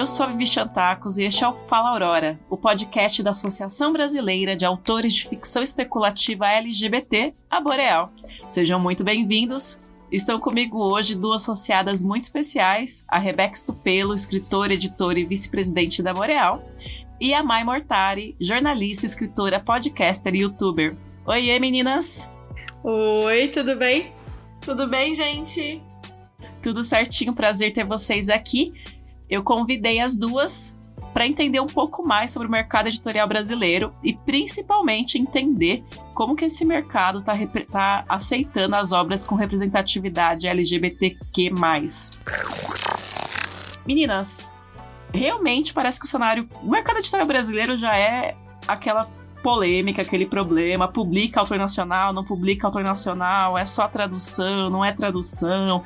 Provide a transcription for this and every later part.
Eu sou a Vivi Chantacos e este é o Fala Aurora, o podcast da Associação Brasileira de Autores de Ficção Especulativa LGBT, a Boreal. Sejam muito bem-vindos. Estão comigo hoje duas associadas muito especiais, a Rebeca Stupelo, escritora, editora e vice-presidente da Boreal, e a Mai Mortari, jornalista, escritora, podcaster e youtuber. Oiê, meninas! Oi, tudo bem? Tudo bem, gente? Tudo certinho, prazer ter vocês aqui eu convidei as duas para entender um pouco mais sobre o mercado editorial brasileiro e principalmente entender como que esse mercado está tá aceitando as obras com representatividade LGBTQ+. Meninas, realmente parece que o cenário, o mercado editorial brasileiro já é aquela polêmica, aquele problema, publica autor nacional, não publica autor nacional, é só tradução, não é tradução,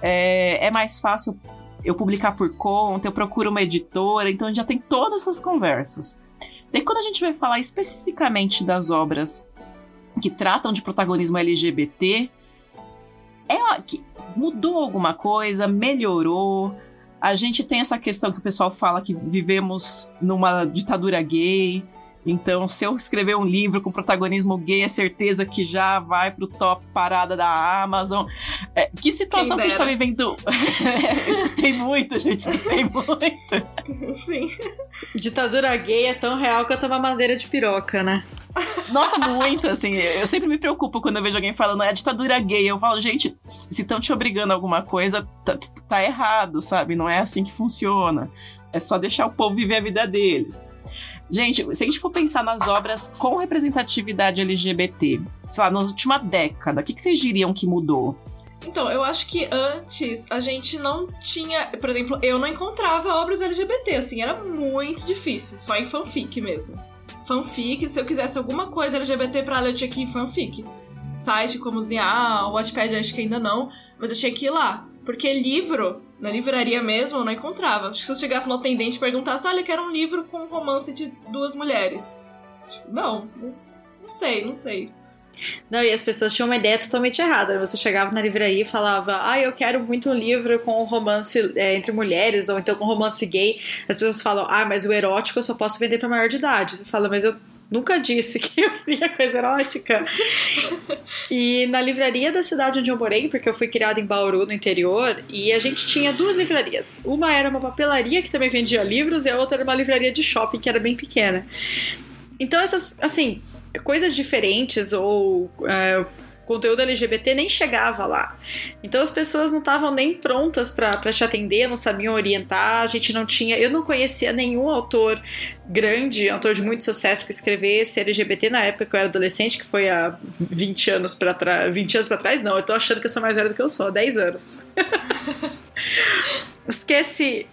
é, é mais fácil eu publicar por conta, eu procuro uma editora, então já tem todas essas conversas. Daí quando a gente vai falar especificamente das obras que tratam de protagonismo LGBT, é que mudou alguma coisa, melhorou. A gente tem essa questão que o pessoal fala que vivemos numa ditadura gay. Então, se eu escrever um livro com protagonismo gay, é certeza que já vai pro top parada da Amazon. É, que situação que a gente tá vivendo? escutei muito, gente, escutei muito. Sim. Ditadura gay é tão real quanto uma madeira de piroca, né? Nossa, muito, assim, eu sempre me preocupo quando eu vejo alguém falando, é ditadura gay. Eu falo, gente, se estão te obrigando a alguma coisa, tá, tá errado, sabe? Não é assim que funciona. É só deixar o povo viver a vida deles. Gente, se a gente for pensar nas obras com representatividade LGBT, sei lá, nas última década, o que, que vocês diriam que mudou? Então, eu acho que antes a gente não tinha. Por exemplo, eu não encontrava obras LGBT, assim, era muito difícil, só em fanfic mesmo. Fanfic, se eu quisesse alguma coisa LGBT pra ler, eu tinha que ir em fanfic. Site como os o Wattpad acho que ainda não, mas eu tinha que ir lá. Porque livro, na livraria mesmo, eu não encontrava. Acho que se eu chegasse no atendente e perguntasse, olha, eu quero um livro com um romance de duas mulheres. Tipo, não, não sei, não sei. Não, e as pessoas tinham uma ideia totalmente errada. Você chegava na livraria e falava, ah, eu quero muito um livro com romance é, entre mulheres, ou então com romance gay. As pessoas falam, ah, mas o erótico eu só posso vender para maior de idade. Você fala, mas eu nunca disse que eu queria coisa erótica. e na livraria da cidade onde eu morei, porque eu fui criada em Bauru, no interior, e a gente tinha duas livrarias. Uma era uma papelaria que também vendia livros, e a outra era uma livraria de shopping que era bem pequena. Então, essas, assim, coisas diferentes ou. É, conteúdo LGBT nem chegava lá. Então as pessoas não estavam nem prontas para te atender, não sabiam orientar, a gente não tinha. Eu não conhecia nenhum autor grande, autor de muito sucesso que escrevesse LGBT na época que eu era adolescente, que foi há 20 anos para trás. 20 anos para trás, não, eu tô achando que eu sou mais velha do que eu sou, 10 anos. Esqueci.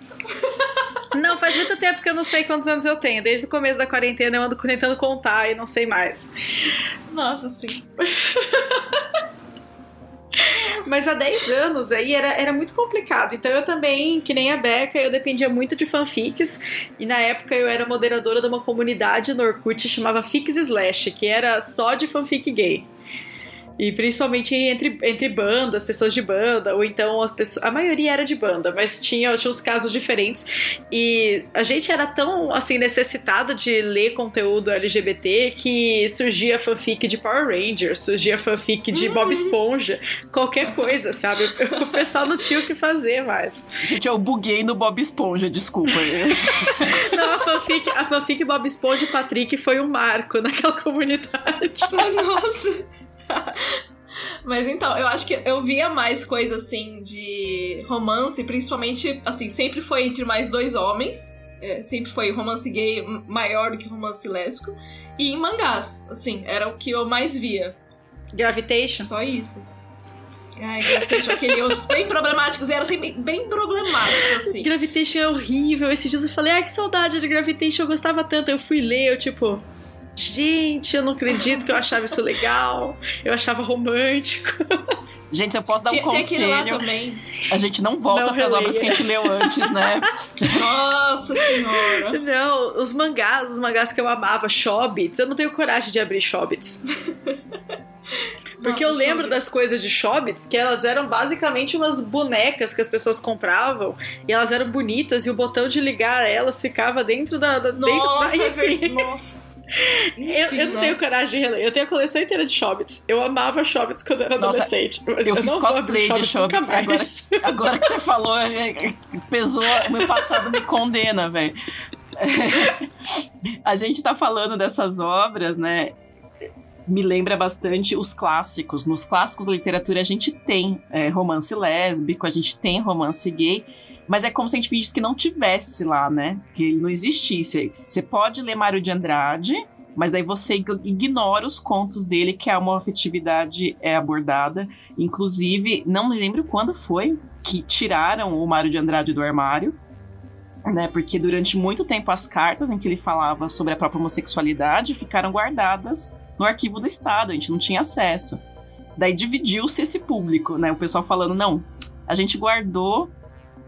Não, faz muito tempo que eu não sei quantos anos eu tenho. Desde o começo da quarentena eu ando tentando contar e não sei mais. Nossa, sim. Mas há 10 anos aí era, era muito complicado. Então eu também, que nem a Beca, eu dependia muito de fanfics. E na época eu era moderadora de uma comunidade no Orkut chamava Fix Slash, que era só de fanfic gay. E principalmente entre, entre bandas, pessoas de banda, ou então as pessoas. A maioria era de banda, mas tinha, tinha uns casos diferentes. E a gente era tão assim necessitada de ler conteúdo LGBT que surgia fanfic de Power Rangers, surgia fanfic de Bob uhum. Esponja, qualquer coisa, sabe? O pessoal não tinha o que fazer mais. Gente, eu buguei no Bob Esponja, desculpa. não, a fanfic, a fanfic Bob Esponja e Patrick foi um marco naquela comunidade. Nossa! Mas então, eu acho que eu via mais coisa assim de romance, principalmente, assim, sempre foi entre mais dois homens. É, sempre foi romance gay maior do que romance lésbico. E em mangás, assim, era o que eu mais via. Gravitation? Só isso. Ai, Gravitation, aquele outros bem problemáticos, e era assim, bem, bem problemático, assim. Gravitation é horrível. Esses dias eu falei, ai, que saudade de Gravitation, eu gostava tanto. Eu fui ler, eu tipo, Gente, eu não acredito que eu achava isso legal. Eu achava romântico. Gente, eu posso dar um Tinha, conselho. também. A gente não volta para as obras que a gente leu antes, né? Nossa senhora. Não, os mangás, os mangás que eu amava, Shobits, eu não tenho coragem de abrir Shobits. Porque Nossa, eu lembro Chobits. das coisas de Chobits, que elas eram basicamente umas bonecas que as pessoas compravam, e elas eram bonitas, e o botão de ligar elas ficava dentro da. da dentro Nossa, da, é enfim. verdade. Nossa. Eu, eu não né? tenho coragem de reler. Eu tenho a coleção inteira de Chobits. Eu amava Chobits quando era Nossa, adolescente. Eu eu, fiz cosplay de Chobits, mais. Agora que você falou, é, pesou, meu passado me condena, velho. A gente tá falando dessas obras, né? Me lembra bastante os clássicos. Nos clássicos da literatura a gente tem é, romance lésbico, a gente tem romance gay, mas é como se a gente fingisse que não tivesse lá, né? Que não existisse. Você pode ler Mário de Andrade, mas daí você ig- ignora os contos dele, que a homoafetividade é abordada. Inclusive, não me lembro quando foi que tiraram o Mário de Andrade do armário, né? Porque durante muito tempo as cartas em que ele falava sobre a própria homossexualidade ficaram guardadas no arquivo do Estado, a gente não tinha acesso. Daí dividiu-se esse público, né? O pessoal falando, não, a gente guardou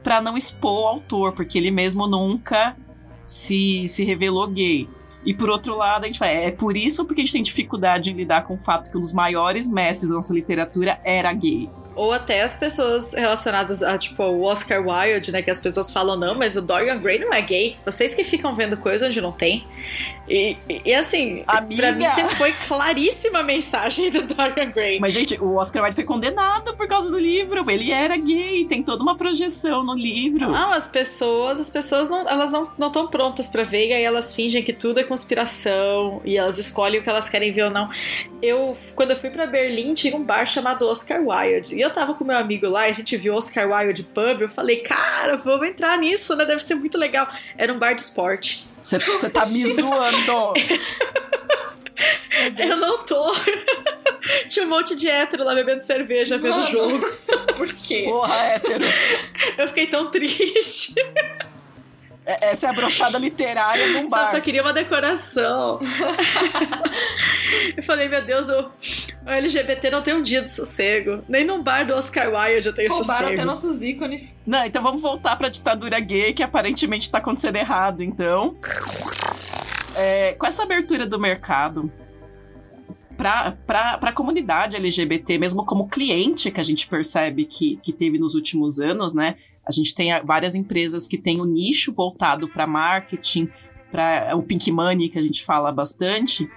para não expor o autor, porque ele mesmo nunca se, se revelou gay. E por outro lado, a gente fala, é por isso porque a gente tem dificuldade em lidar com o fato que um dos maiores mestres da nossa literatura era gay. Ou até as pessoas relacionadas a, tipo, o Oscar Wilde, né? Que as pessoas falam, não, mas o Dorian Gray não é gay. Vocês que ficam vendo coisa onde não tem. E, e, assim, Amiga! pra mim sempre foi claríssima a mensagem do Dorian Gray. Mas, gente, o Oscar Wilde foi condenado por causa do livro. Ele era gay, tem toda uma projeção no livro. Não, as pessoas, as pessoas não, elas não estão prontas pra ver, e aí elas fingem que tudo é conspiração e elas escolhem o que elas querem ver ou não. Eu, quando eu fui pra Berlim, tinha um bar chamado Oscar Wilde. Eu tava com meu amigo lá, e a gente viu Oscar Wilde Pub. Eu falei, cara, vamos entrar nisso, né? Deve ser muito legal. Era um bar de esporte. Você tá me zoando. Eu não tô. Tinha um monte de hétero lá bebendo cerveja, vendo o jogo. Por quê? Porra, hétero. Eu fiquei tão triste. É- Essa é a brochada literária num Só, bar. só queria uma decoração. eu falei, meu Deus, o, o LGBT não tem um dia de sossego. Nem num bar do Oscar Wilde eu tenho Roubaram sossego. até nossos ícones. Não, então vamos voltar pra ditadura gay, que aparentemente tá acontecendo errado, então. É, com essa abertura do mercado pra, pra, pra comunidade LGBT, mesmo como cliente que a gente percebe que, que teve nos últimos anos, né? A gente tem a- várias empresas que têm o nicho voltado para marketing, para o pink money, que a gente fala bastante.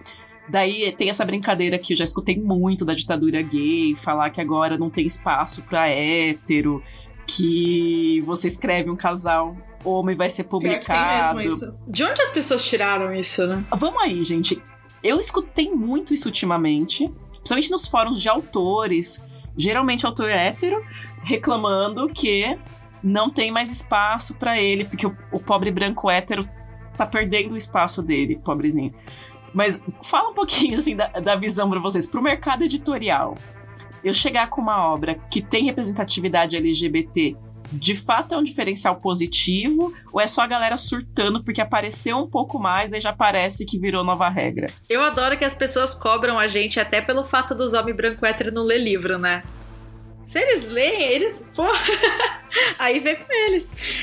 Daí tem essa brincadeira que eu já escutei muito da ditadura gay, falar que agora não tem espaço para hétero, que você escreve um casal homem vai ser publicado. mesmo isso. De onde as pessoas tiraram isso, né? Vamos aí, gente. Eu escutei muito isso ultimamente, principalmente nos fóruns de autores, geralmente autor hétero, reclamando que não tem mais espaço pra ele, porque o, o pobre branco hétero tá perdendo o espaço dele, pobrezinho. Mas fala um pouquinho assim da, da visão pra vocês, pro mercado editorial. Eu chegar com uma obra que tem representatividade LGBT, de fato é um diferencial positivo ou é só a galera surtando porque apareceu um pouco mais, daí já parece que virou nova regra? Eu adoro que as pessoas cobram a gente até pelo fato dos homens branco hétero não ler livro, né? Se eles leem, eles. Pô, aí vem com eles.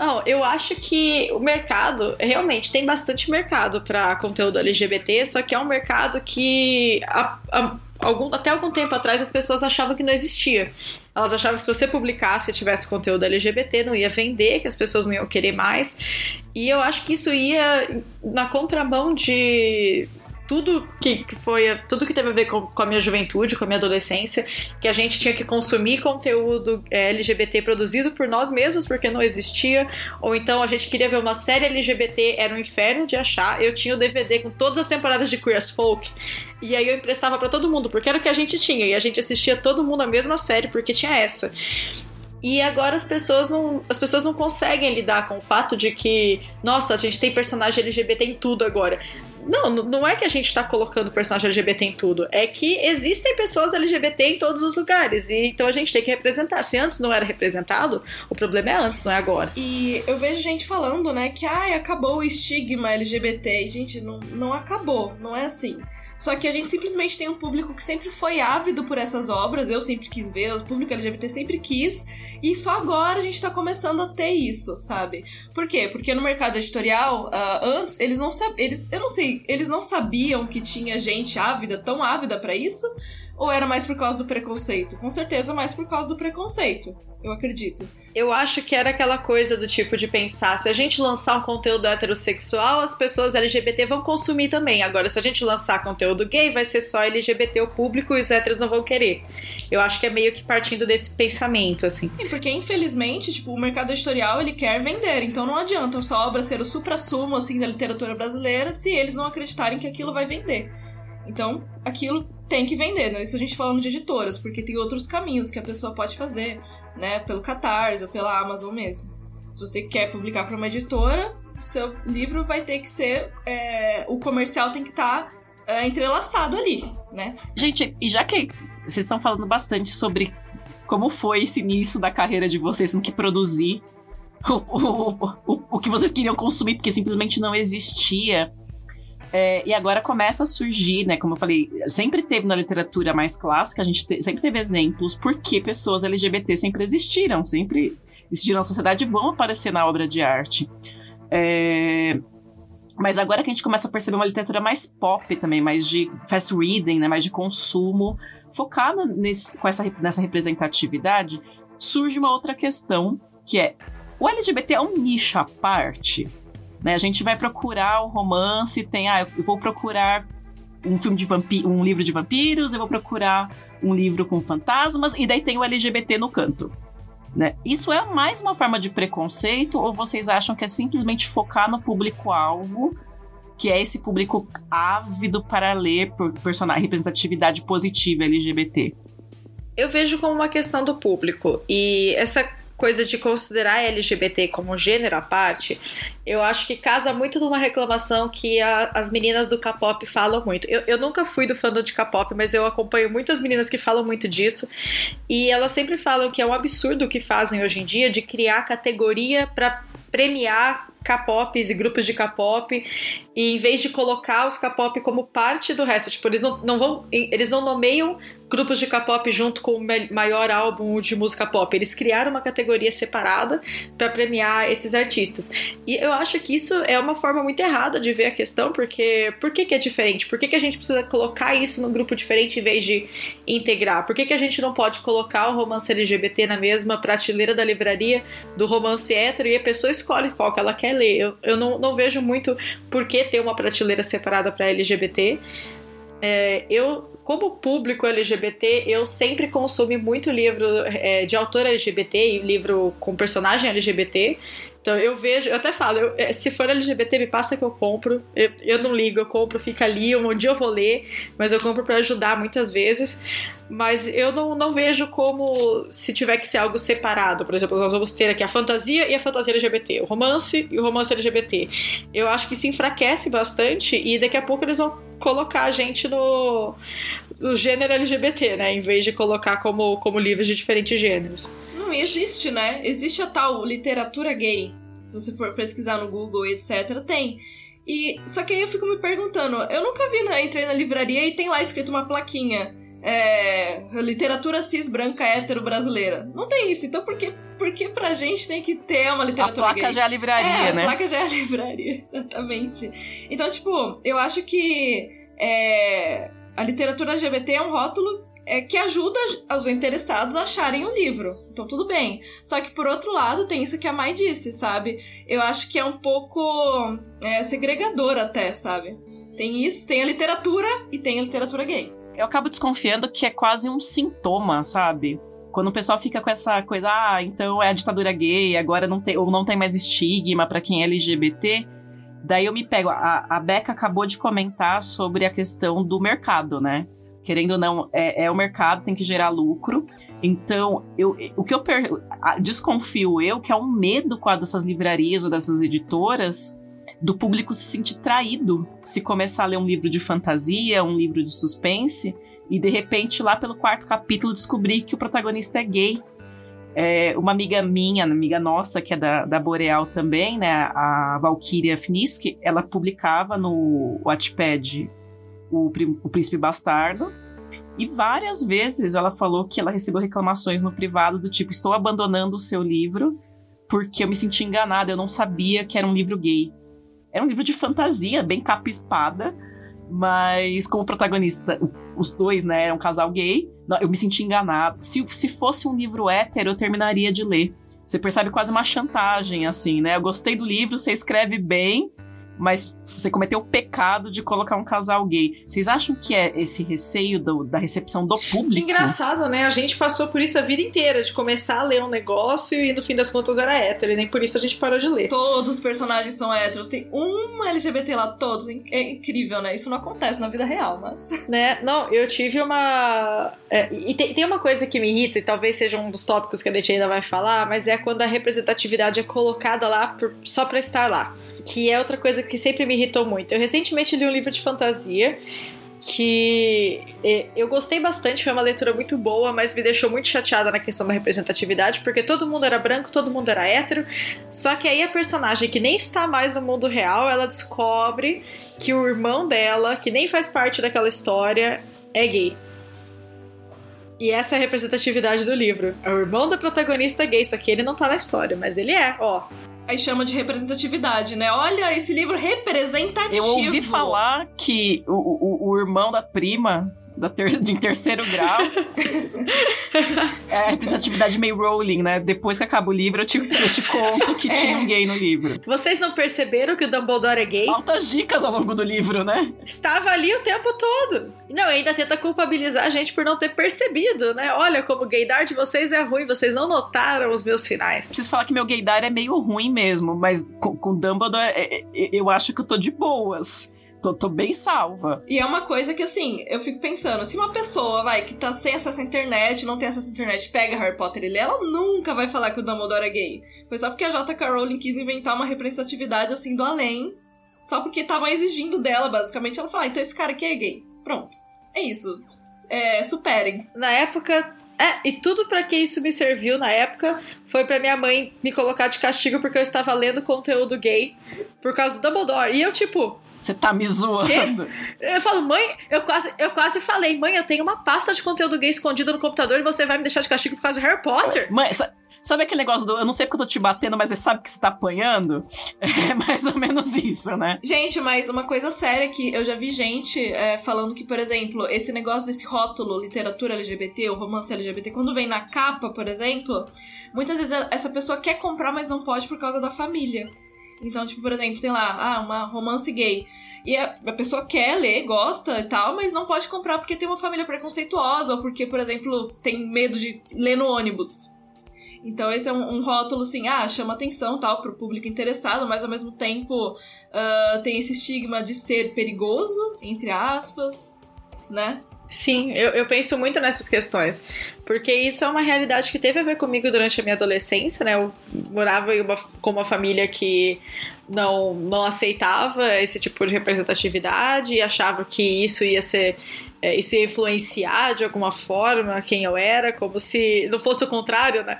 Não, eu acho que o mercado realmente tem bastante mercado para conteúdo LGBT, só que é um mercado que a- a- algum- até algum tempo atrás as pessoas achavam que não existia. Elas achavam que se você publicasse e tivesse conteúdo LGBT, não ia vender, que as pessoas não iam querer mais. E eu acho que isso ia na contramão de tudo que, que foi tudo que teve a ver com, com a minha juventude, com a minha adolescência, que a gente tinha que consumir conteúdo é, LGBT produzido por nós mesmos porque não existia, ou então a gente queria ver uma série LGBT, era um inferno de achar. Eu tinha o DVD com todas as temporadas de Queer as Folk e aí eu emprestava pra todo mundo porque era o que a gente tinha e a gente assistia todo mundo a mesma série porque tinha essa. E agora as pessoas não, as pessoas não conseguem lidar com o fato de que, nossa, a gente tem personagem LGBT em tudo agora. Não, não é que a gente tá colocando personagem LGBT em tudo, é que existem pessoas LGBT em todos os lugares, e então a gente tem que representar. Se antes não era representado, o problema é antes, não é agora. E eu vejo gente falando, né, que ai, acabou o estigma LGBT. E, gente, não, não acabou, não é assim. Só que a gente simplesmente tem um público que sempre foi ávido por essas obras, eu sempre quis ver, o público LGBT sempre quis, e só agora a gente tá começando a ter isso, sabe? Por quê? Porque no mercado editorial, ah, antes, eles não sabiam, eu não sei, eles não sabiam que tinha gente ávida, tão ávida pra isso, Ou era mais por causa do preconceito? Com certeza mais por causa do preconceito, eu acredito. Eu acho que era aquela coisa do tipo de pensar: se a gente lançar um conteúdo heterossexual, as pessoas LGBT vão consumir também. Agora, se a gente lançar conteúdo gay, vai ser só LGBT o público e os héteros não vão querer. Eu acho que é meio que partindo desse pensamento, assim. Sim, porque infelizmente, tipo, o mercado editorial ele quer vender, então não adianta sua obra ser o supra-sumo assim da literatura brasileira se eles não acreditarem que aquilo vai vender. Então, aquilo tem que vender, né? Isso a gente falando de editoras, porque tem outros caminhos que a pessoa pode fazer, né? Pelo Catarse ou pela Amazon mesmo. Se você quer publicar para uma editora, seu livro vai ter que ser. É, o comercial tem que estar tá, é, entrelaçado ali, né? Gente, e já que vocês estão falando bastante sobre como foi esse início da carreira de vocês no que produzir o, o, o, o que vocês queriam consumir, porque simplesmente não existia. É, e agora começa a surgir, né? Como eu falei, sempre teve na literatura mais clássica, a gente te, sempre teve exemplos porque pessoas LGBT sempre existiram, sempre existiram na sociedade e vão aparecer na obra de arte. É, mas agora que a gente começa a perceber uma literatura mais pop também, mais de fast reading, né, mais de consumo, focada nesse, com essa, nessa representatividade, surge uma outra questão, que é o LGBT é um nicho à parte? Né? A gente vai procurar o romance, tem, ah, eu vou procurar um filme de vampiro, um livro de vampiros, eu vou procurar um livro com fantasmas, e daí tem o LGBT no canto. Né? Isso é mais uma forma de preconceito, ou vocês acham que é simplesmente focar no público-alvo, que é esse público ávido para ler por personagem, representatividade positiva LGBT? Eu vejo como uma questão do público. E essa coisa de considerar LGBT como gênero à parte, eu acho que casa muito numa reclamação que a, as meninas do K-pop falam muito. Eu, eu nunca fui do fandom de K-pop, mas eu acompanho muitas meninas que falam muito disso. E elas sempre falam que é um absurdo o que fazem hoje em dia de criar categoria para premiar K-pops e grupos de K-pop e em vez de colocar os K-pop como parte do resto, tipo, eles não, não vão eles não nomeiam grupos de K-pop junto com o maior álbum de música pop. Eles criaram uma categoria separada para premiar esses artistas. E eu acho que isso é uma forma muito errada de ver a questão, porque por que, que é diferente? Por que, que a gente precisa colocar isso num grupo diferente em vez de integrar? Por que, que a gente não pode colocar o romance LGBT na mesma prateleira da livraria do romance hétero e a pessoa escolhe qual que ela quer ler? Eu, eu não, não vejo muito por que ter uma prateleira separada para LGBT. É, eu como público LGBT, eu sempre consumi muito livro é, de autor LGBT e livro com personagem LGBT. Então eu vejo, eu até falo, eu, é, se for LGBT, me passa que eu compro. Eu, eu não ligo, eu compro, fica ali, um dia eu vou ler, mas eu compro para ajudar muitas vezes. Mas eu não, não vejo como se tiver que ser algo separado. Por exemplo, nós vamos ter aqui a fantasia e a fantasia LGBT, o romance e o romance LGBT. Eu acho que se enfraquece bastante e daqui a pouco eles vão colocar a gente no, no gênero LGBT, né? Em vez de colocar como, como livros de diferentes gêneros. Não, existe, né? Existe a tal literatura gay. Se você for pesquisar no Google e etc, tem. E só que aí eu fico me perguntando, eu nunca vi, né? Entrei na livraria e tem lá escrito uma plaquinha. É, literatura cis branca hétero brasileira. Não tem isso, então por que, por que pra gente tem que ter uma literatura a placa gay? já é a livraria, é, né? A placa já é a livraria, exatamente. Então, tipo, eu acho que é, a literatura LGBT é um rótulo é, que ajuda os interessados a acharem o livro. Então, tudo bem. Só que, por outro lado, tem isso que a Mai disse, sabe? Eu acho que é um pouco é, segregador até, sabe? Tem isso, tem a literatura e tem a literatura gay. Eu acabo desconfiando que é quase um sintoma, sabe? Quando o pessoal fica com essa coisa, ah, então é a ditadura gay, agora não tem, ou não tem mais estigma para quem é LGBT. Daí eu me pego. A, a Beca acabou de comentar sobre a questão do mercado, né? querendo ou não, é, é, o mercado, tem que gerar lucro. Então, eu, o que eu per, desconfio eu que é um medo com a dessas livrarias ou dessas editoras do público se sentir traído se começar a ler um livro de fantasia, um livro de suspense e de repente lá pelo quarto capítulo descobrir que o protagonista é gay. É, uma amiga minha, amiga nossa, que é da, da Boreal também, né, a Valkyria Fnisk, ela publicava no Wattpad o, o Príncipe Bastardo. E várias vezes ela falou que ela recebeu reclamações no privado do tipo: estou abandonando o seu livro porque eu me senti enganada, eu não sabia que era um livro gay. Era um livro de fantasia, bem capa espada, mas como protagonista, os dois, né, eram um casal gay. Eu me senti enganado. Se, se fosse um livro hétero, eu terminaria de ler. Você percebe quase uma chantagem, assim, né? Eu gostei do livro, você escreve bem, mas você cometeu o pecado de colocar um casal gay. Vocês acham que é esse receio do, da recepção do público? Que engraçado, né? A gente passou por isso a vida inteira, de começar a ler um negócio e no fim das contas era hétero, e nem por isso a gente parou de ler. Todos os personagens são héteros, tem um LGBT lá, todos. É incrível, né? Isso não acontece na vida real, mas. Né? Não, eu tive uma. É, e tem, tem uma coisa que me irrita, e talvez seja um dos tópicos que a gente ainda vai falar, mas é quando a representatividade é colocada lá por, só pra estar lá que é outra coisa que sempre me irritou muito. Eu recentemente li um livro de fantasia que é, eu gostei bastante, foi uma leitura muito boa, mas me deixou muito chateada na questão da representatividade, porque todo mundo era branco, todo mundo era hétero, só que aí a personagem que nem está mais no mundo real, ela descobre que o irmão dela, que nem faz parte daquela história, é gay. E essa é a representatividade do livro. É o irmão da protagonista gay, só que ele não tá na história, mas ele é, ó aí chama de representatividade, né? Olha, esse livro representativo. Eu ouvi falar que o, o, o irmão da prima da ter, de terceiro grau. é a representatividade meio Rowling, né? Depois que acaba o livro, eu te, eu te conto que é. tinha um gay no livro. Vocês não perceberam que o Dumbledore é gay? Altas dicas ao longo do livro, né? Estava ali o tempo todo. Não, ainda tenta culpabilizar a gente por não ter percebido, né? Olha, como o gaydar de vocês é ruim, vocês não notaram os meus sinais. Preciso falar que meu gaydar é meio ruim mesmo, mas com, com Dumbledore é, é, eu acho que eu tô de boas tô, tô bem salva. E é uma coisa que, assim, eu fico pensando, se uma pessoa, vai, que tá sem acesso à internet, não tem acesso à internet, pega Harry Potter e lê, ela nunca vai falar que o Dumbledore é gay. Foi só porque a J.K. Rowling quis inventar uma representatividade, assim, do além, só porque estavam exigindo dela, basicamente, ela fala, ah, então esse cara aqui é gay. Pronto. É isso. É, superem. Na época, é, e tudo para que isso me serviu na época foi para minha mãe me colocar de castigo porque eu estava lendo conteúdo gay por causa do Dumbledore. E eu, tipo, você tá me zoando. Eu falo, mãe, eu quase, eu quase falei, mãe, eu tenho uma pasta de conteúdo gay escondida no computador e você vai me deixar de castigo por causa do Harry Potter? Mãe, sabe aquele negócio do eu não sei porque eu tô te batendo, mas você sabe que você tá apanhando? É mais ou menos isso, né? Gente, mas uma coisa séria que eu já vi gente é, falando que, por exemplo, esse negócio desse rótulo literatura LGBT ou romance LGBT, quando vem na capa, por exemplo, muitas vezes essa pessoa quer comprar, mas não pode por causa da família. Então, tipo, por exemplo, tem lá, ah, uma romance gay. E a, a, pessoa quer ler, gosta e tal, mas não pode comprar porque tem uma família preconceituosa, ou porque, por exemplo, tem medo de ler no ônibus. Então esse é um, um rótulo assim, ah, chama atenção tal pro público interessado, mas ao mesmo tempo uh, tem esse estigma de ser perigoso, entre aspas, né? Sim, eu, eu penso muito nessas questões, porque isso é uma realidade que teve a ver comigo durante a minha adolescência, né? Eu morava uma, com uma família que não, não aceitava esse tipo de representatividade e achava que isso ia ser é, isso ia influenciar de alguma forma quem eu era, como se não fosse o contrário, né?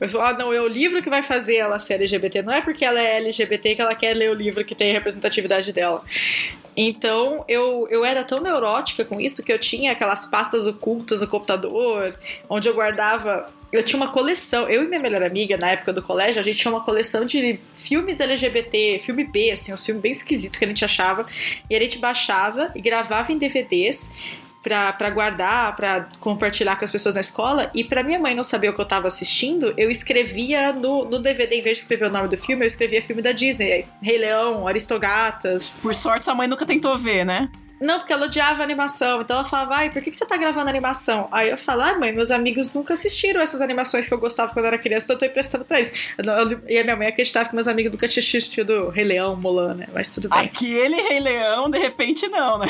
Eu falo, ah, não, é o livro que vai fazer ela ser LGBT, não é porque ela é LGBT que ela quer ler o livro que tem a representatividade dela. Então eu, eu era tão neurótica com isso que eu tinha aquelas pastas ocultas no computador, onde eu guardava. Eu tinha uma coleção, eu e minha melhor amiga, na época do colégio, a gente tinha uma coleção de filmes LGBT, filme B, assim, um filme bem esquisito que a gente achava, e a gente baixava e gravava em DVDs para guardar, para compartilhar com as pessoas na escola. E para minha mãe não saber o que eu tava assistindo, eu escrevia no, no DVD, em vez de escrever o nome do filme, eu escrevia filme da Disney. Rei Leão, Aristogatas. Por sorte, sua mãe nunca tentou ver, né? Não, porque ela odiava animação. Então ela falava, ai, por que, que você tá gravando animação? Aí eu falo, ai, mãe, meus amigos nunca assistiram essas animações que eu gostava quando eu era criança, então eu tô emprestando pra eles. e a minha mãe acreditava que meus amigos nunca tinham assistido Rei Leão, Mulan, né? Mas tudo bem. Aquele Rei Leão, de repente, não, né?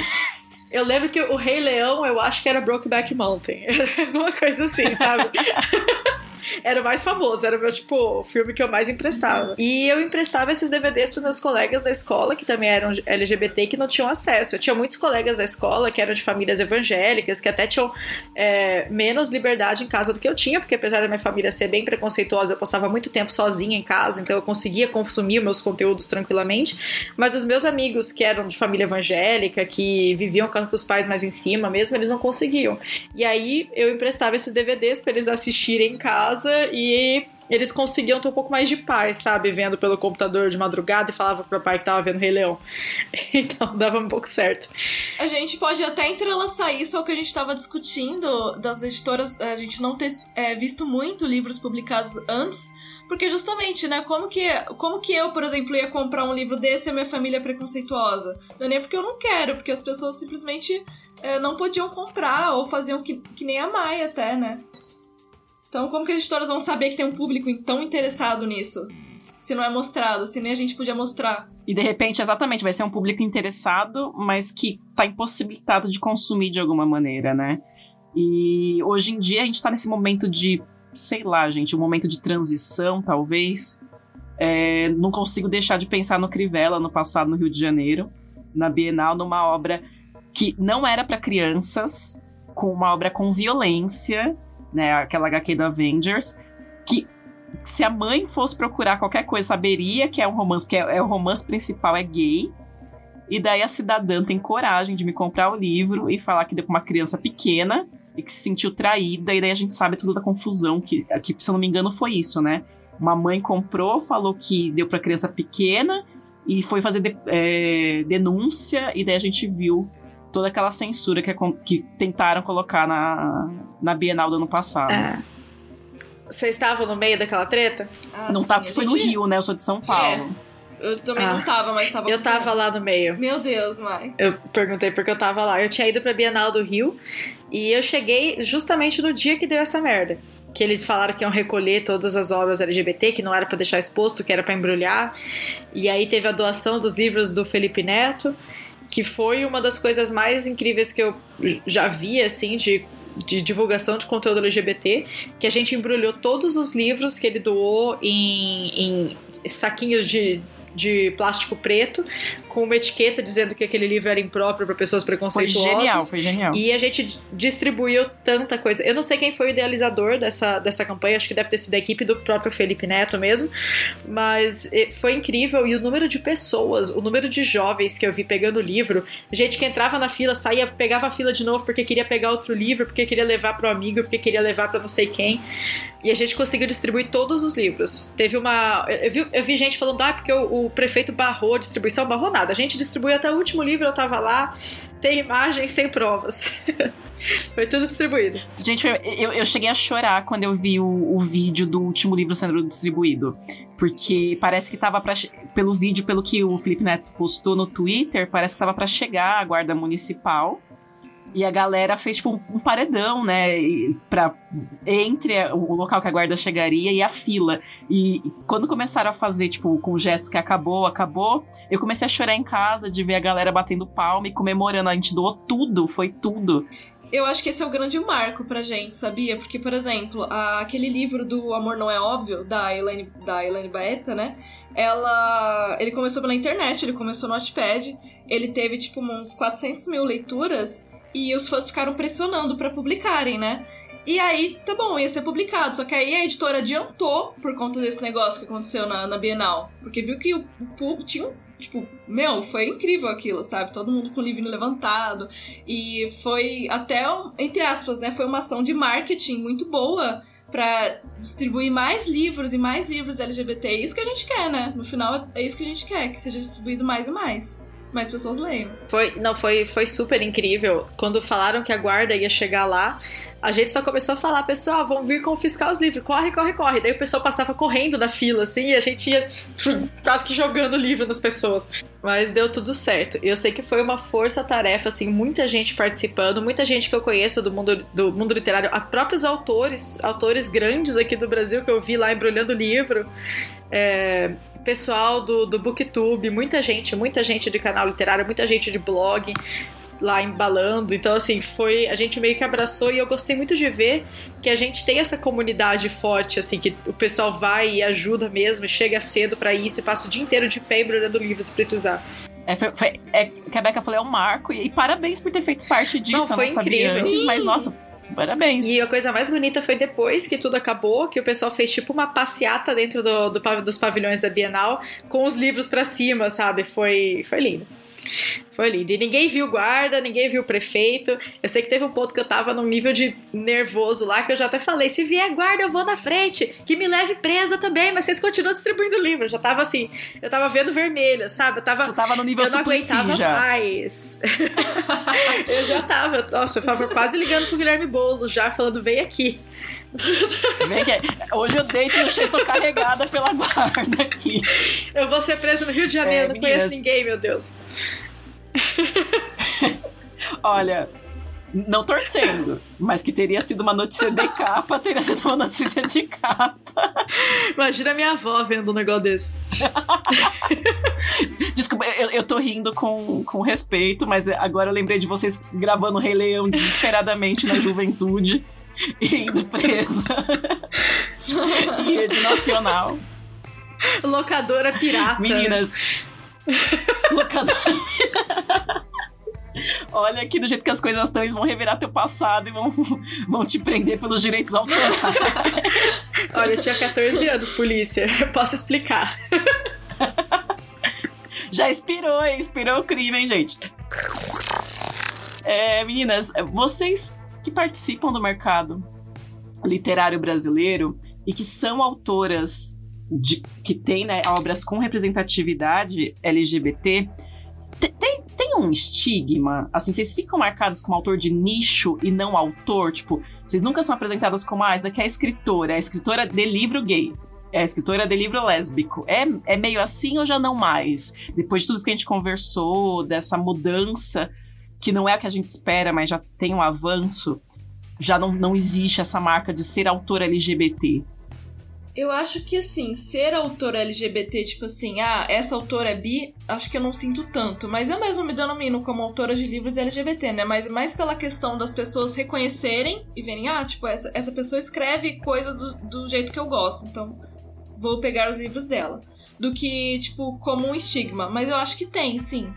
Eu lembro que o Rei Leão, eu acho que era Brokeback Mountain. Alguma coisa assim, sabe? era o mais famoso, era o meu, tipo, filme que eu mais emprestava. E eu emprestava esses DVDs para meus colegas da escola, que também eram LGBT, que não tinham acesso. Eu tinha muitos colegas da escola que eram de famílias evangélicas, que até tinham é, menos liberdade em casa do que eu tinha, porque apesar da minha família ser bem preconceituosa, eu passava muito tempo sozinha em casa, então eu conseguia consumir meus conteúdos tranquilamente. Mas os meus amigos que eram de família evangélica, que viviam com os pais mais em cima mesmo, eles não conseguiam. E aí eu emprestava esses DVDs para eles assistirem em casa casa e eles conseguiam ter um pouco mais de paz, sabe? Vendo pelo computador de madrugada e falava pro pai que tava vendo Rei Leão. Então dava um pouco certo. A gente pode até entrelaçar isso ao que a gente estava discutindo das editoras, a gente não ter é, visto muito livros publicados antes. Porque justamente, né, como que, como que eu, por exemplo, ia comprar um livro desse e a minha família é preconceituosa? Não é nem porque eu não quero, porque as pessoas simplesmente é, não podiam comprar ou faziam que, que nem a Maia até, né? Então, como que as editoras vão saber que tem um público tão interessado nisso? Se não é mostrado, se nem a gente podia mostrar. E de repente, exatamente, vai ser um público interessado, mas que tá impossibilitado de consumir de alguma maneira, né? E hoje em dia a gente tá nesse momento de, sei lá, gente, um momento de transição, talvez. É, não consigo deixar de pensar no Crivella no passado no Rio de Janeiro, na Bienal, numa obra que não era para crianças, com uma obra com violência, né, aquela HQ do Avengers, que se a mãe fosse procurar qualquer coisa, saberia que é um romance, porque é, é o romance principal é gay. E daí a cidadã tem coragem de me comprar o livro e falar que deu pra uma criança pequena e que se sentiu traída, e daí a gente sabe tudo da confusão, que, que se eu não me engano foi isso, né? Uma mãe comprou, falou que deu pra criança pequena e foi fazer de, é, denúncia, e daí a gente viu toda aquela censura que, é que tentaram colocar na, na Bienal do ano passado. É. Vocês estavam no meio daquela treta? Ah, não sim, tá, foi no Rio, né? Eu sou de São Paulo. É. Eu também ah. não tava, mas tava. Eu tava lá no meio. Meu Deus, mãe. Eu perguntei porque eu tava lá. Eu tinha ido pra Bienal do Rio e eu cheguei justamente no dia que deu essa merda. Que eles falaram que iam recolher todas as obras LGBT, que não era para deixar exposto, que era para embrulhar. E aí teve a doação dos livros do Felipe Neto que foi uma das coisas mais incríveis que eu já vi, assim, de de divulgação de conteúdo LGBT, que a gente embrulhou todos os livros que ele doou em, em saquinhos de, de plástico preto, com uma etiqueta dizendo que aquele livro era impróprio para pessoas preconceituosas. Foi genial, foi genial. E a gente distribuiu tanta coisa. Eu não sei quem foi o idealizador dessa, dessa campanha, acho que deve ter sido a equipe do próprio Felipe Neto mesmo, mas foi incrível. E o número de pessoas, o número de jovens que eu vi pegando o livro, gente que entrava na fila, saía, pegava a fila de novo porque queria pegar outro livro, porque queria levar para o amigo, porque queria levar para não sei quem. E a gente conseguiu distribuir todos os livros. Teve uma. Eu vi, eu vi gente falando, ah, porque o, o prefeito barrou a distribuição, barrou nada. A gente distribuiu até o último livro, eu tava lá, tem imagens sem provas. Foi tudo distribuído. Gente, eu, eu cheguei a chorar quando eu vi o, o vídeo do último livro sendo distribuído. Porque parece que tava pra. Pelo vídeo, pelo que o Felipe Neto postou no Twitter, parece que tava para chegar a guarda municipal. E a galera fez, tipo, um paredão, né? Pra, entre o local que a guarda chegaria e a fila. E quando começaram a fazer, tipo, com o gesto que acabou, acabou, eu comecei a chorar em casa de ver a galera batendo palma e comemorando. A gente doou tudo, foi tudo. Eu acho que esse é o grande marco pra gente, sabia? Porque, por exemplo, a, aquele livro do Amor Não É Óbvio, da Elaine, da Elaine Baeta, né? Ela. Ele começou pela internet, ele começou no Notepad, ele teve, tipo, uns 400 mil leituras e os fãs ficaram pressionando para publicarem, né? E aí, tá bom, ia ser publicado. Só que aí a editora adiantou por conta desse negócio que aconteceu na, na Bienal. Porque viu que o público tinha Tipo, meu, foi incrível aquilo, sabe? Todo mundo com o livro levantado. E foi até, entre aspas, né? Foi uma ação de marketing muito boa para distribuir mais livros e mais livros LGBT. É isso que a gente quer, né? No final, é isso que a gente quer, que seja distribuído mais e mais mais pessoas leiam. Foi, não, foi, foi super incrível. Quando falaram que a guarda ia chegar lá, a gente só começou a falar, pessoal, vão vir confiscar os livros, corre, corre, corre. Daí o pessoal passava correndo na fila, assim, e a gente ia quase que jogando livro nas pessoas. Mas deu tudo certo. Eu sei que foi uma força-tarefa, assim, muita gente participando, muita gente que eu conheço do mundo, do mundo literário, a próprios autores, autores grandes aqui do Brasil que eu vi lá embrulhando livro. É, pessoal do, do Booktube, muita gente, muita gente de canal literário, muita gente de blog lá embalando. Então, assim, foi. A gente meio que abraçou e eu gostei muito de ver que a gente tem essa comunidade forte, assim, que o pessoal vai e ajuda mesmo, chega cedo para isso e passa o dia inteiro de pé embrulhando livro se precisar. É, foi, foi, é, que a Becca falou, é um marco, e, e parabéns por ter feito parte disso. Não, foi eu não incrível. Antes, mas, nossa, Parabéns. E a coisa mais bonita foi depois que tudo acabou, que o pessoal fez tipo uma passeata dentro do, do dos pavilhões da Bienal com os livros para cima, sabe? Foi, foi lindo. Foi lindo. E ninguém viu o guarda, ninguém viu o prefeito. Eu sei que teve um ponto que eu tava num nível de nervoso lá, que eu já até falei: se vier guarda, eu vou na frente. Que me leve presa também, mas vocês continuam distribuindo livro. Eu já tava assim, eu tava vendo vermelho, sabe? Eu tava. Você tava no nível Eu não aguentava já. mais. eu já tava. Nossa, eu tava quase ligando pro Guilherme Boulos já, falando: vem aqui. Vem aqui. Hoje eu deito no chão, sou carregada pela guarda aqui. Eu vou ser presa no Rio de Janeiro, É, não conheço ninguém, meu Deus. Olha, não torcendo, mas que teria sido uma notícia de capa, teria sido uma notícia de capa. Imagina minha avó vendo um negócio desse. Desculpa, eu, eu tô rindo com, com respeito, mas agora eu lembrei de vocês gravando Rei Leão desesperadamente na juventude indo presa. em rede nacional. Locadora pirata. Meninas. Locadora. Olha aqui do jeito que as coisas estão, eles vão reverar teu passado e vão, vão te prender pelos direitos autorais. Olha, eu tinha 14 anos, polícia. Eu posso explicar. Já inspirou, hein? Inspirou o crime, hein, gente? É, meninas, vocês que participam do mercado literário brasileiro e que são autoras de, que têm né, obras com representatividade LGBT, te- tem, tem um estigma? Assim, vocês ficam marcados como autor de nicho e não autor? Tipo, vocês nunca são apresentadas como, ah, daqui é a escritora, é a escritora de livro gay. É a escritora de livro lésbico. É, é meio assim ou já não mais? Depois de tudo isso que a gente conversou, dessa mudança, que não é a que a gente espera, mas já tem um avanço, já não, não existe essa marca de ser autor LGBT. Eu acho que, assim, ser autora LGBT, tipo assim, ah, essa autora é bi, acho que eu não sinto tanto. Mas eu mesmo me denomino como autora de livros LGBT, né? Mas mais pela questão das pessoas reconhecerem e verem, ah, tipo, essa, essa pessoa escreve coisas do, do jeito que eu gosto, então vou pegar os livros dela. Do que, tipo, como um estigma. Mas eu acho que tem, sim.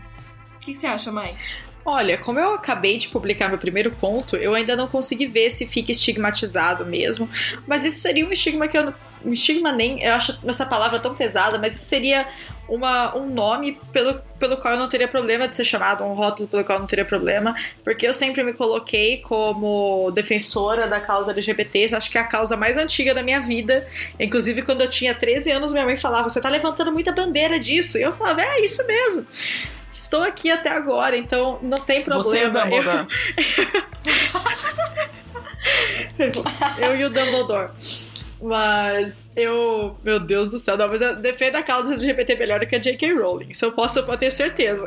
O que você acha, Mai? Olha, como eu acabei de publicar meu primeiro conto, eu ainda não consegui ver se fica estigmatizado mesmo. Mas isso seria um estigma que eu. Um estigma nem. Eu acho essa palavra tão pesada, mas isso seria uma, um nome pelo, pelo qual eu não teria problema de ser chamado, um rótulo pelo qual eu não teria problema. Porque eu sempre me coloquei como defensora da causa LGBT. Acho que é a causa mais antiga da minha vida. Inclusive, quando eu tinha 13 anos, minha mãe falava: Você tá levantando muita bandeira disso. E eu falava: É isso mesmo. Estou aqui até agora, então não tem Você é o problema. Eu- Dumbledore. eu e o Dumbledore. Mas eu. Meu Deus do céu, não, mas eu defendo a causa LGBT melhor do que a J.K. Rowling. Isso eu posso, eu posso ter certeza.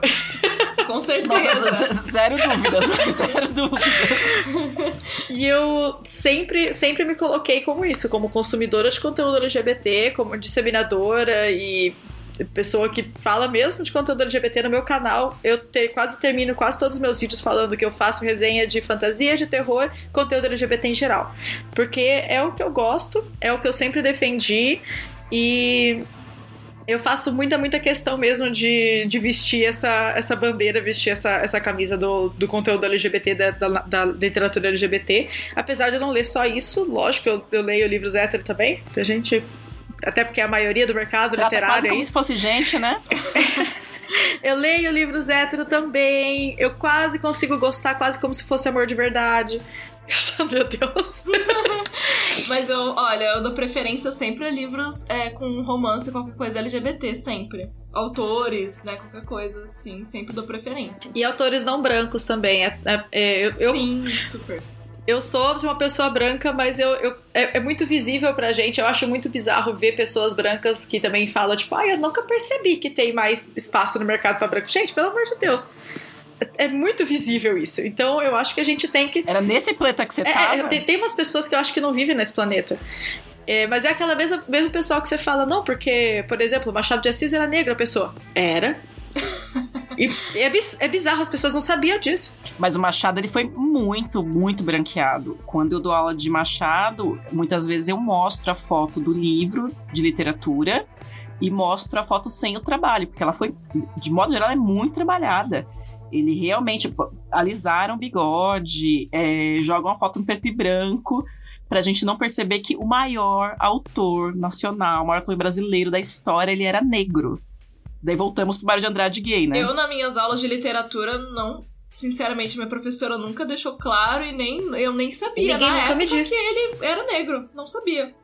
Com certeza. Nossa, zero dúvidas, zero dúvidas. E eu sempre, sempre me coloquei como isso, como consumidora de conteúdo LGBT, como disseminadora e pessoa que fala mesmo de conteúdo LGBT no meu canal. Eu quase termino quase todos os meus vídeos falando que eu faço resenha de fantasia, de terror, conteúdo LGBT em geral. Porque é o que eu gosto, é o que eu sempre defendi e eu faço muita, muita questão mesmo de, de vestir essa, essa bandeira, vestir essa, essa camisa do, do conteúdo LGBT, da, da, da literatura LGBT. Apesar de eu não ler só isso, lógico, eu, eu leio livros hétero também. A gente. Até porque a maioria do mercado Trata literário quase é como isso. se fosse gente, né? Eu leio livros hétero também. Eu quase consigo gostar, quase como se fosse amor de verdade. Meu Deus. Mas eu, olha, eu dou preferência sempre a livros é, com romance, qualquer coisa LGBT, sempre. Autores, né, qualquer coisa, sim, sempre dou preferência. E autores não brancos também. É, é- é, eu, eu, Sim, super. Eu sou de uma pessoa branca, mas eu, eu- é, é muito visível pra gente. Eu acho muito bizarro ver pessoas brancas que também falam, tipo, ai, eu nunca percebi que tem mais espaço no mercado pra branco. Gente, pelo amor de Deus. É, é muito visível isso. Então eu acho que a gente tem que Era nesse planeta que você É, tava? é, tem, tem umas pessoas que eu acho que não vivem nesse planeta. É, mas é aquela mesma, mesmo pessoal que você fala, não, porque, por exemplo, Machado de Assis era negro, a pessoa. Era. E é, biz- é bizarro, as pessoas não sabiam disso. Mas o Machado ele foi muito, muito branqueado. Quando eu dou aula de Machado, muitas vezes eu mostro a foto do livro de literatura e mostro a foto sem o trabalho, porque ela foi, de modo geral, é muito trabalhada. Ele realmente alisaram o bigode, é, jogam a foto em preto e branco, pra gente não perceber que o maior autor nacional, o maior autor brasileiro da história, ele era negro. Daí voltamos pro Mário de Andrade gay, né? Eu, nas minhas aulas de literatura, não. Sinceramente, minha professora nunca deixou claro e nem eu nem sabia Ninguém na nunca época me disse. que ele era negro. Não sabia.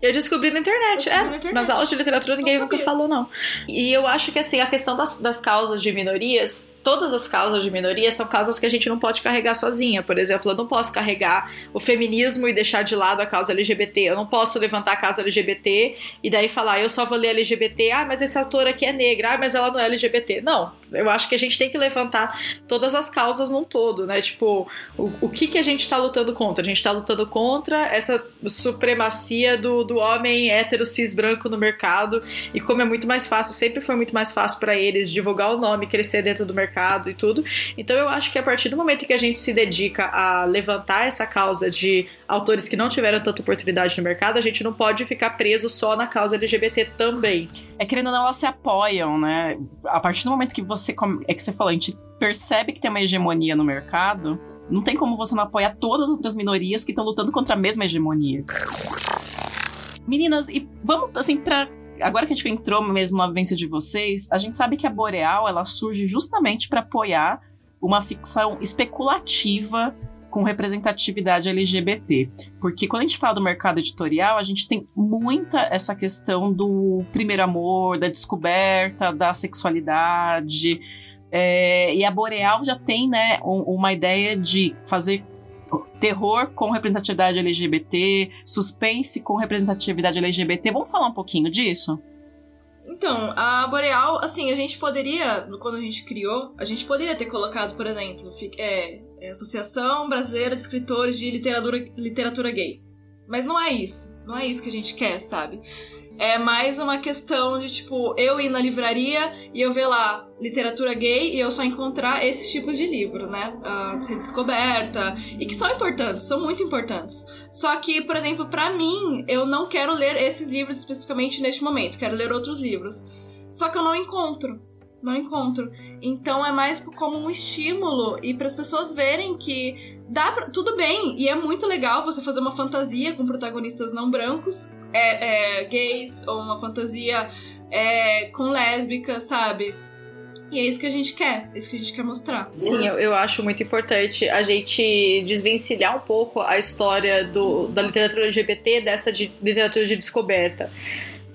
Eu descobri na internet. É, na internet. nas aulas de literatura ninguém nunca falou, não. E eu acho que, assim, a questão das, das causas de minorias, todas as causas de minorias são causas que a gente não pode carregar sozinha. Por exemplo, eu não posso carregar o feminismo e deixar de lado a causa LGBT. Eu não posso levantar a causa LGBT e daí falar, eu só vou ler LGBT, ah, mas esse autor aqui é negra, ah, mas ela não é LGBT. Não, eu acho que a gente tem que levantar todas as causas num todo, né? Tipo, o, o que, que a gente tá lutando contra? A gente tá lutando contra essa supremacia do, do homem hétero cis branco no mercado e como é muito mais fácil, sempre foi muito mais fácil para eles divulgar o nome, crescer dentro do mercado e tudo. Então eu acho que a partir do momento que a gente se dedica a levantar essa causa de autores que não tiveram tanta oportunidade no mercado, a gente não pode ficar preso só na causa LGBT também. É querendo ou não, elas se apoiam, né? A partir do momento que você. É que você falou, a gente percebe que tem uma hegemonia no mercado, não tem como você não apoiar todas as outras minorias que estão lutando contra a mesma hegemonia. Meninas, e vamos, assim, pra. Agora que a gente entrou mesmo na vivência de vocês, a gente sabe que a Boreal ela surge justamente para apoiar uma ficção especulativa com representatividade LGBT. Porque quando a gente fala do mercado editorial, a gente tem muita essa questão do primeiro amor, da descoberta, da sexualidade. É, e a Boreal já tem né, um- uma ideia de fazer terror com representatividade LGBT, suspense com representatividade LGBT. Vamos falar um pouquinho disso? Então, a Boreal, assim, a gente poderia, quando a gente criou, a gente poderia ter colocado, por exemplo, é, é, Associação Brasileira de Escritores de Literatura, Literatura Gay. Mas não é isso. Não é isso que a gente quer, sabe? É mais uma questão de, tipo, eu ir na livraria e eu ver lá literatura gay e eu só encontrar esses tipos de livro, né? A redescoberta. E que são importantes, são muito importantes. Só que, por exemplo, pra mim, eu não quero ler esses livros especificamente neste momento, quero ler outros livros. Só que eu não encontro. Não encontro. Então é mais como um estímulo e para as pessoas verem que dá pra, tudo bem e é muito legal você fazer uma fantasia com protagonistas não brancos, é, é, gays ou uma fantasia é, com lésbicas, sabe? E é isso que a gente quer, é isso que a gente quer mostrar. Sim, eu, eu acho muito importante a gente desvencilhar um pouco a história do, da literatura LGBT dessa de literatura de descoberta.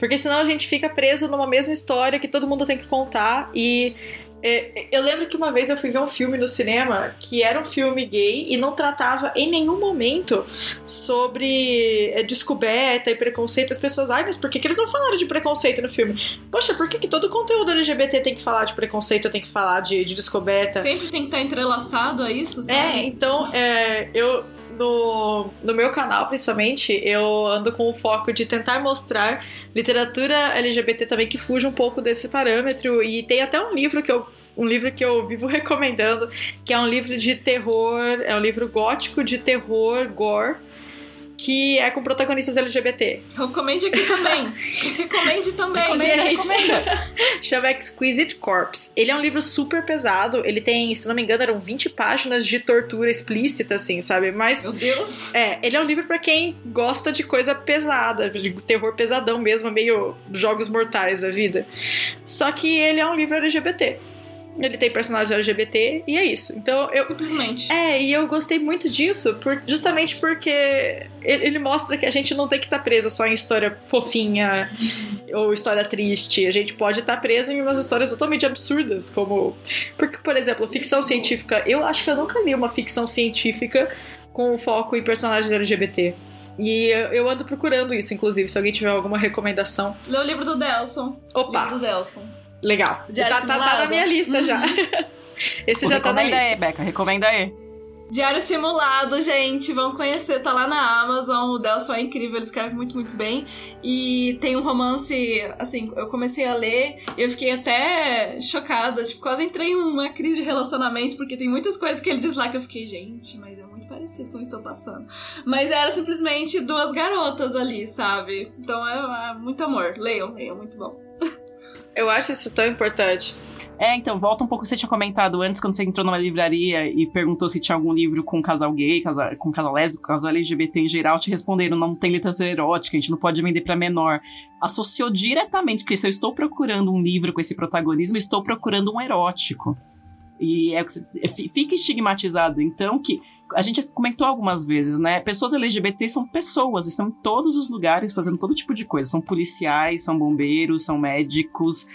Porque senão a gente fica preso numa mesma história que todo mundo tem que contar. E é, eu lembro que uma vez eu fui ver um filme no cinema que era um filme gay e não tratava em nenhum momento sobre é, descoberta e preconceito. As pessoas, ai, mas por que, que eles não falaram de preconceito no filme? Poxa, por que, que todo conteúdo LGBT tem que falar de preconceito, tem que falar de, de descoberta? Sempre tem que estar entrelaçado a isso, É, sabe? então, é, eu no, no meu canal, principalmente, eu ando com o foco de tentar mostrar literatura LGBT também que fuja um pouco desse parâmetro. E tem até um livro que eu. Um livro que eu vivo recomendando, que é um livro de terror, é um livro gótico de terror, gore, que é com protagonistas LGBT. Recomende aqui também. Recomende também, Recomende, gente. Chama Exquisite Corpse. Ele é um livro super pesado. Ele tem, se não me engano, eram 20 páginas de tortura explícita, assim, sabe? Mas. Meu Deus. É, ele é um livro pra quem gosta de coisa pesada, de terror pesadão mesmo, meio jogos mortais da vida. Só que ele é um livro LGBT. Ele tem personagens LGBT e é isso. Então eu. Simplesmente. É, e eu gostei muito disso, por- justamente porque ele, ele mostra que a gente não tem que estar preso só em história fofinha ou história triste. A gente pode estar preso em umas histórias totalmente absurdas, como. Porque, por exemplo, ficção científica. Eu acho que eu nunca li uma ficção científica com foco em personagens LGBT. E eu, ando procurando isso, inclusive, se alguém tiver alguma recomendação. Lê o livro do Delson. Opa, Livro do Delson. Legal. Diário Tá, tá- tá na minha lista já. Esse já tá na recomenda lista. aí, Beca, recomenda aí. Diário Simulado, gente, vão conhecer, tá lá na Amazon, o Delson é incrível, ele escreve muito, muito bem. E tem um romance, assim, eu comecei a ler e eu fiquei até chocada, tipo, quase entrei em uma crise de relacionamento, porque tem muitas coisas que ele diz lá que eu fiquei, gente, mas é muito parecido com o que estou passando. Mas era simplesmente duas garotas ali, sabe? Então é, é muito amor, leiam, leiam, muito bom. Eu acho isso tão importante. É, então, volta um pouco, você tinha comentado antes, quando você entrou numa livraria e perguntou se tinha algum livro com casal gay, casal, com casal lésbico, casal LGBT em geral, te responderam, não tem literatura erótica, a gente não pode vender para menor. Associou diretamente, porque se eu estou procurando um livro com esse protagonismo, estou procurando um erótico. E é, é fica estigmatizado, então, que a gente comentou algumas vezes, né? Pessoas LGBT são pessoas, estão em todos os lugares fazendo todo tipo de coisa. São policiais, são bombeiros, são médicos,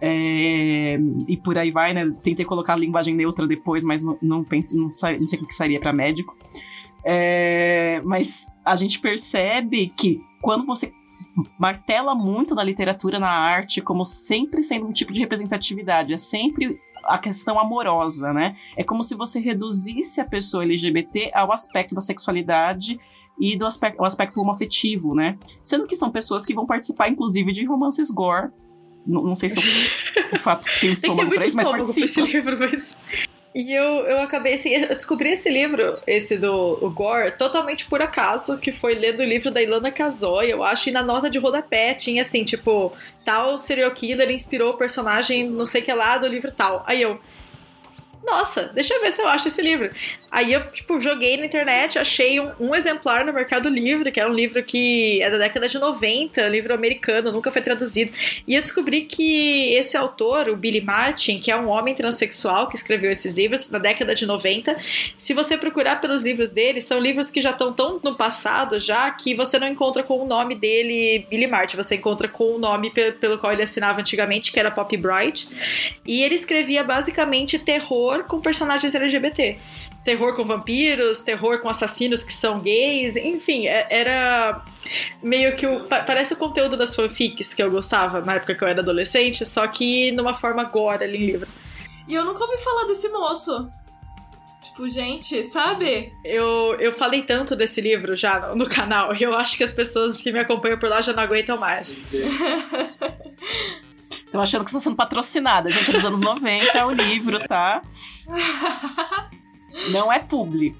é, e por aí vai, né? Tentei colocar a linguagem neutra depois, mas não, não, pense, não, não sei o que sairia para médico. É, mas a gente percebe que quando você martela muito na literatura, na arte, como sempre sendo um tipo de representatividade, é sempre a questão amorosa, né? É como se você reduzisse a pessoa LGBT ao aspecto da sexualidade e do aspecto, aspecto homoafetivo, né? Sendo que são pessoas que vão participar, inclusive, de romances gore. Não, não sei se eu, de fato tenho estômago pra isso, mas participa. Esse livro, mas... E eu, eu acabei assim, eu descobri esse livro, esse do Gore, totalmente por acaso, que foi lendo o livro da Ilana Casoy, eu acho, e na nota de rodapé tinha assim, tipo, tal serial killer inspirou o personagem não sei que lá do livro tal. Aí eu, nossa, deixa eu ver se eu acho esse livro. Aí eu, tipo, joguei na internet, achei um, um, exemplar no Mercado Livre, que é um livro que é da década de 90, livro americano, nunca foi traduzido. E eu descobri que esse autor, o Billy Martin, que é um homem transexual que escreveu esses livros na década de 90, se você procurar pelos livros dele, são livros que já estão tão no passado já que você não encontra com o nome dele, Billy Martin, você encontra com o nome pelo qual ele assinava antigamente, que era Pop Bright. E ele escrevia basicamente terror com personagens LGBT terror com vampiros, terror com assassinos que são gays, enfim, é, era meio que o. Parece o conteúdo das fanfics que eu gostava na época que eu era adolescente, só que numa forma agora ali em livro. E eu nunca ouvi falar desse moço. Tipo, gente, sabe? Eu, eu falei tanto desse livro já no, no canal, e eu acho que as pessoas que me acompanham por lá já não aguentam mais. Estão achando que está sendo patrocinada. Gente, é dos anos 90 é o livro, tá? Não é publi.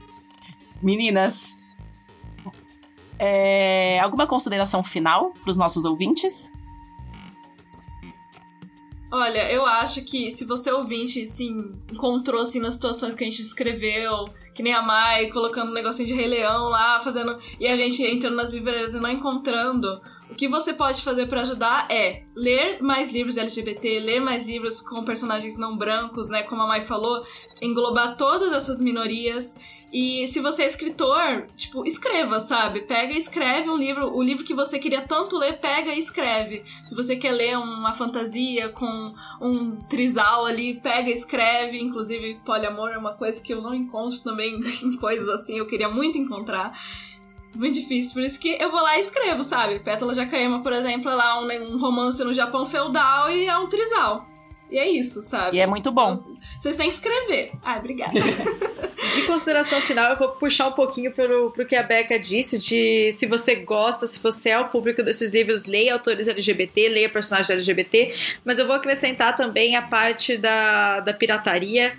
Meninas, é, alguma consideração final para os nossos ouvintes? Olha, eu acho que se você ouvinte se encontrou assim nas situações que a gente escreveu, que nem a Mai, colocando um negocinho de Rei Leão lá, fazendo. E a gente entrando nas livrarias e não encontrando o que você pode fazer para ajudar é ler mais livros LGBT, ler mais livros com personagens não brancos, né? Como a Mai falou, englobar todas essas minorias. E se você é escritor, tipo, escreva, sabe? Pega e escreve um livro, o livro que você queria tanto ler, pega e escreve. Se você quer ler uma fantasia com um trisal ali, pega e escreve. Inclusive, poliamor é uma coisa que eu não encontro também em coisas assim, eu queria muito encontrar muito difícil. Por isso que eu vou lá e escrevo, sabe? Pétala Jacayama, por exemplo, é lá um, um romance no Japão feudal e é um trisal. E é isso, sabe? E é muito bom. Vocês têm que escrever. Ah, obrigada. de consideração final, eu vou puxar um pouquinho pro, pro que a Becca disse, de se você gosta, se você é o público desses livros, leia autores LGBT, leia personagens LGBT, mas eu vou acrescentar também a parte da, da pirataria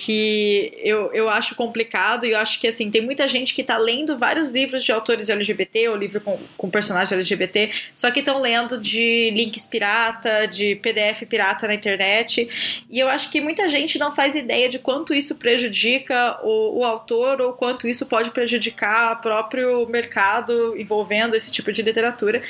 que eu, eu acho complicado e eu acho que assim, tem muita gente que tá lendo vários livros de autores LGBT ou livro com, com personagens LGBT, só que estão lendo de links pirata, de PDF pirata na internet. E eu acho que muita gente não faz ideia de quanto isso prejudica o, o autor ou quanto isso pode prejudicar o próprio mercado envolvendo esse tipo de literatura.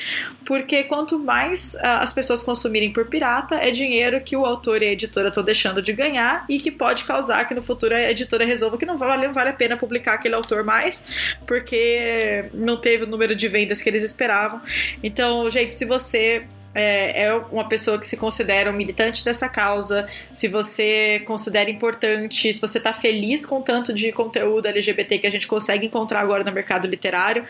Porque quanto mais uh, as pessoas consumirem por pirata, é dinheiro que o autor e a editora estão deixando de ganhar e que pode causar que no futuro a editora resolva que não vale, não vale a pena publicar aquele autor mais, porque não teve o número de vendas que eles esperavam. Então, gente, se você é, é, uma pessoa que se considera um militante dessa causa, se você considera importante, se você está feliz com o tanto de conteúdo LGBT que a gente consegue encontrar agora no mercado literário,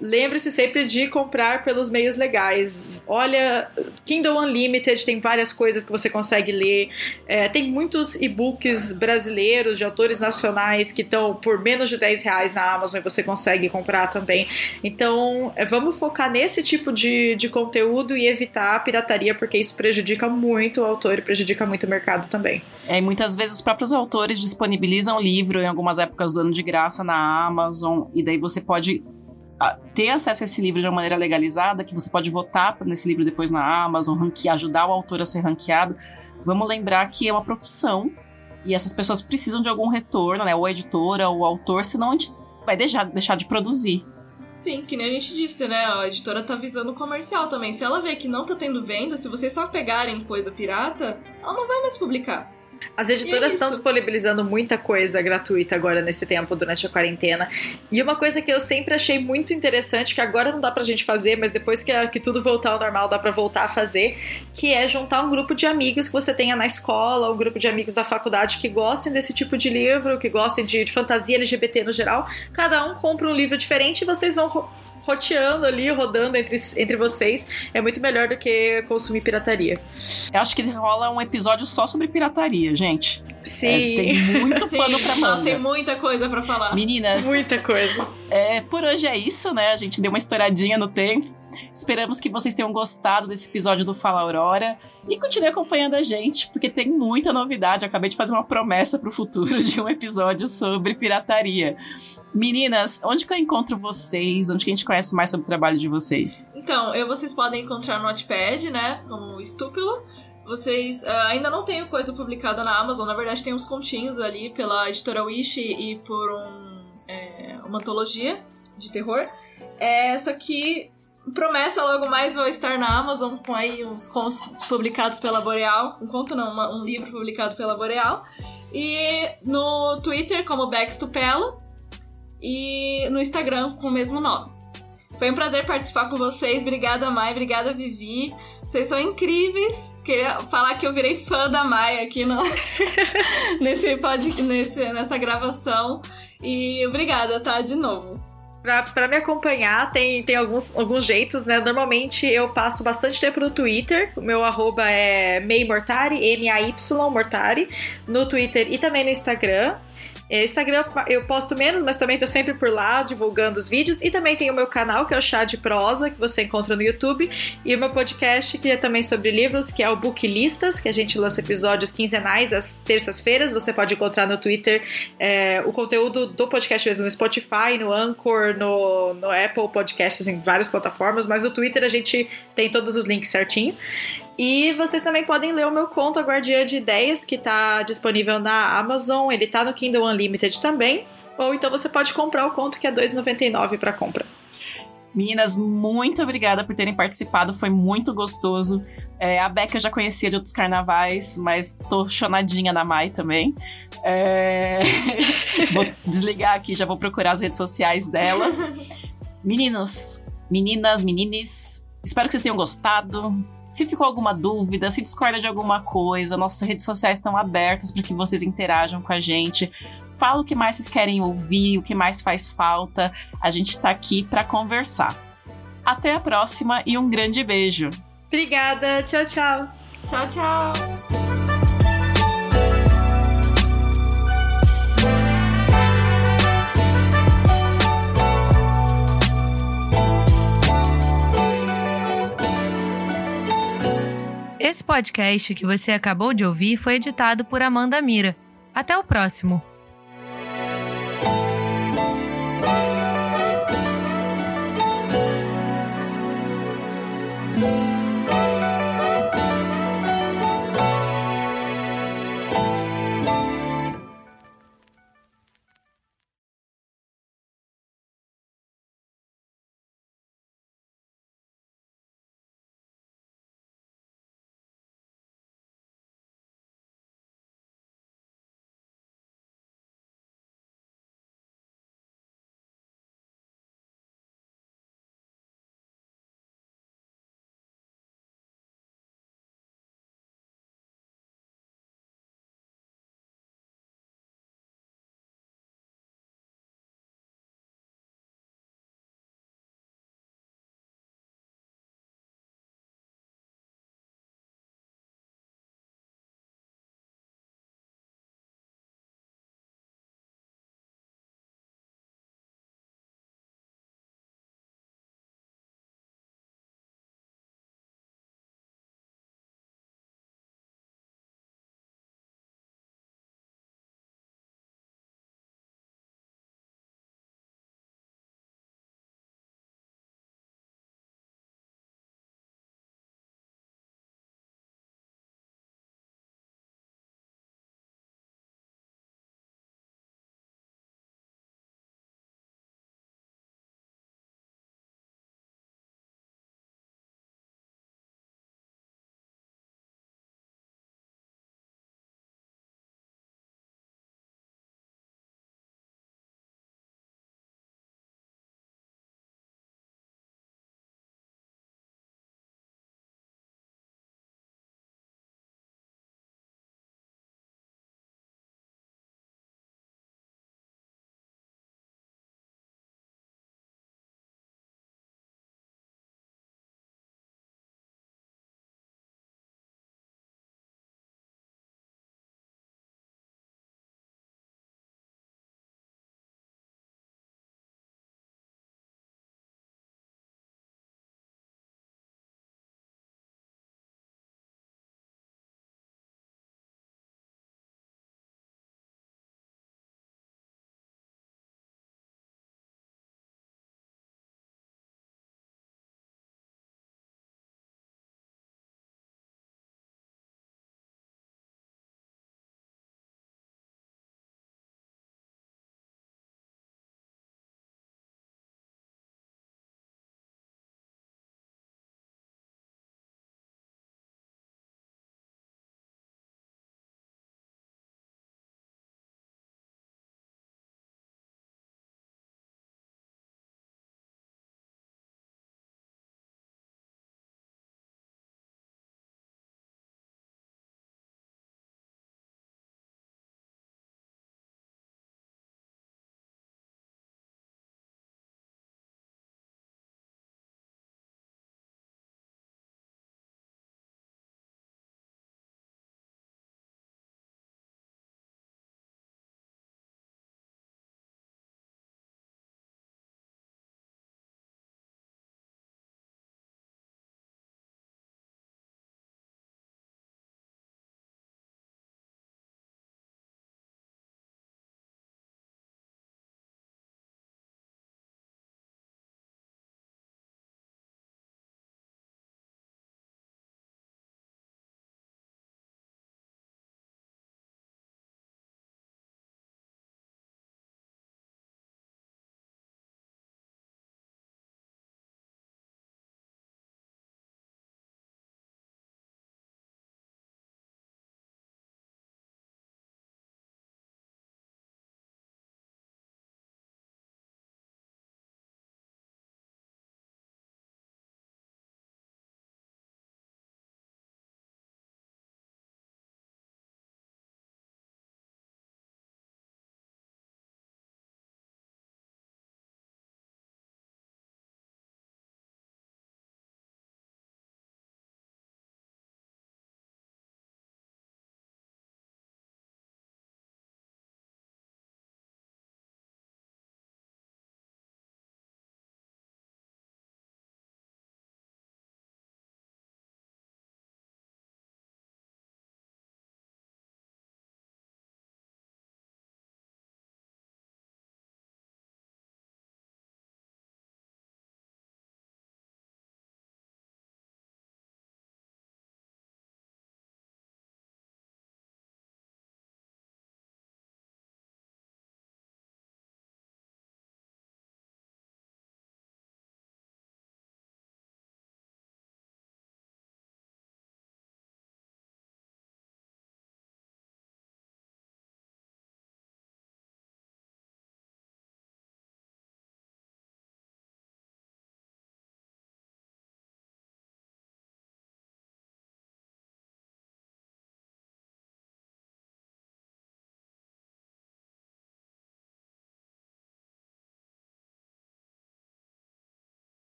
lembre-se sempre de comprar pelos meios legais. Olha, Kindle Unlimited tem várias coisas que você consegue ler. É, tem muitos e-books brasileiros de autores nacionais que estão por menos de 10 reais na Amazon e você consegue comprar também. Então, é, vamos focar nesse tipo de, de conteúdo e evitar a pirataria, porque isso prejudica muito o autor e prejudica muito o mercado também. É, e muitas vezes os próprios autores disponibilizam o livro em algumas épocas do ano de graça na Amazon, e daí você pode ter acesso a esse livro de uma maneira legalizada, que você pode votar nesse livro depois na Amazon, ranquear, ajudar o autor a ser ranqueado. Vamos lembrar que é uma profissão e essas pessoas precisam de algum retorno, né? Ou a editora, ou o autor, senão a gente vai deixar, deixar de produzir. Sim, que nem a gente disse, né? A editora tá visando o comercial também. Se ela vê que não tá tendo venda, se vocês só pegarem coisa pirata, ela não vai mais publicar. As editoras estão disponibilizando muita coisa gratuita agora nesse tempo, durante a quarentena. E uma coisa que eu sempre achei muito interessante, que agora não dá pra gente fazer, mas depois que, que tudo voltar ao normal, dá pra voltar a fazer, que é juntar um grupo de amigos que você tenha na escola, um grupo de amigos da faculdade que gostem desse tipo de livro, que gostem de, de fantasia LGBT no geral. Cada um compra um livro diferente e vocês vão roteando ali, rodando entre, entre vocês, é muito melhor do que consumir pirataria. Eu acho que rola um episódio só sobre pirataria, gente. Sim. É, tem muito Sim, pano pra manga. Nós tem muita coisa para falar. Meninas. Muita coisa. É, por hoje é isso, né? A gente deu uma estouradinha no tempo. Esperamos que vocês tenham gostado desse episódio do Fala Aurora e continue acompanhando a gente, porque tem muita novidade. Eu acabei de fazer uma promessa para o futuro de um episódio sobre pirataria. Meninas, onde que eu encontro vocês? Onde que a gente conhece mais sobre o trabalho de vocês? Então, eu vocês podem encontrar no Notepad, né? Como Estúpilo. Vocês uh, ainda não tem coisa publicada na Amazon, na verdade tem uns continhos ali pela editora Wish e por um, é, uma antologia de terror. É, só que promessa logo mais vou estar na Amazon com aí uns contos publicados pela Boreal. Um conto não, uma, um livro publicado pela Boreal. E no Twitter como Backstupela e no Instagram com o mesmo nome. Foi um prazer participar com vocês. Obrigada, Mai. Obrigada, Vivi. Vocês são incríveis. Queria falar que eu virei fã da Mai aqui no... nesse, pod... nesse nessa gravação. E obrigada, tá? De novo. Pra, me acompanhar, tem, tem alguns, alguns jeitos, né? Normalmente eu passo bastante tempo no Twitter. O meu arroba é May Mortari, M-A-Y Mortari, no Twitter e também no Instagram. É, Instagram eu posto menos, mas também tô sempre por lá divulgando os vídeos. E também tem o meu canal, que é o Chá de Prosa, que você encontra no YouTube. E o meu podcast, que é também sobre livros, que é o Booklistas, que a gente lança episódios quinzenais às terças-feiras. Você pode encontrar no Twitter é, o conteúdo do podcast mesmo no Spotify, no Anchor, no, no Apple Podcasts, em várias plataformas. Mas no Twitter a gente tem todos os links certinho. E vocês também podem ler o meu conto A Guardiã de Ideias, que está disponível na Amazon, ele está no Kindle Unlimited também. Ou então você pode comprar o conto que é R$ 2,99 para compra. Meninas, muito obrigada por terem participado, foi muito gostoso. É, a Beca eu já conhecia de outros carnavais, mas tô chonadinha na Mai também. É... vou desligar aqui, já vou procurar as redes sociais delas. Meninos, meninas, menines, espero que vocês tenham gostado. Se ficou alguma dúvida, se discorda de alguma coisa, nossas redes sociais estão abertas para que vocês interajam com a gente. Fala o que mais vocês querem ouvir, o que mais faz falta. A gente está aqui para conversar. Até a próxima e um grande beijo. Obrigada, tchau, tchau. Tchau, tchau. Esse podcast que você acabou de ouvir foi editado por Amanda Mira. Até o próximo!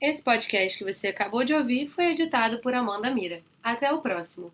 Esse podcast que você acabou de ouvir foi editado por Amanda Mira. Até o próximo.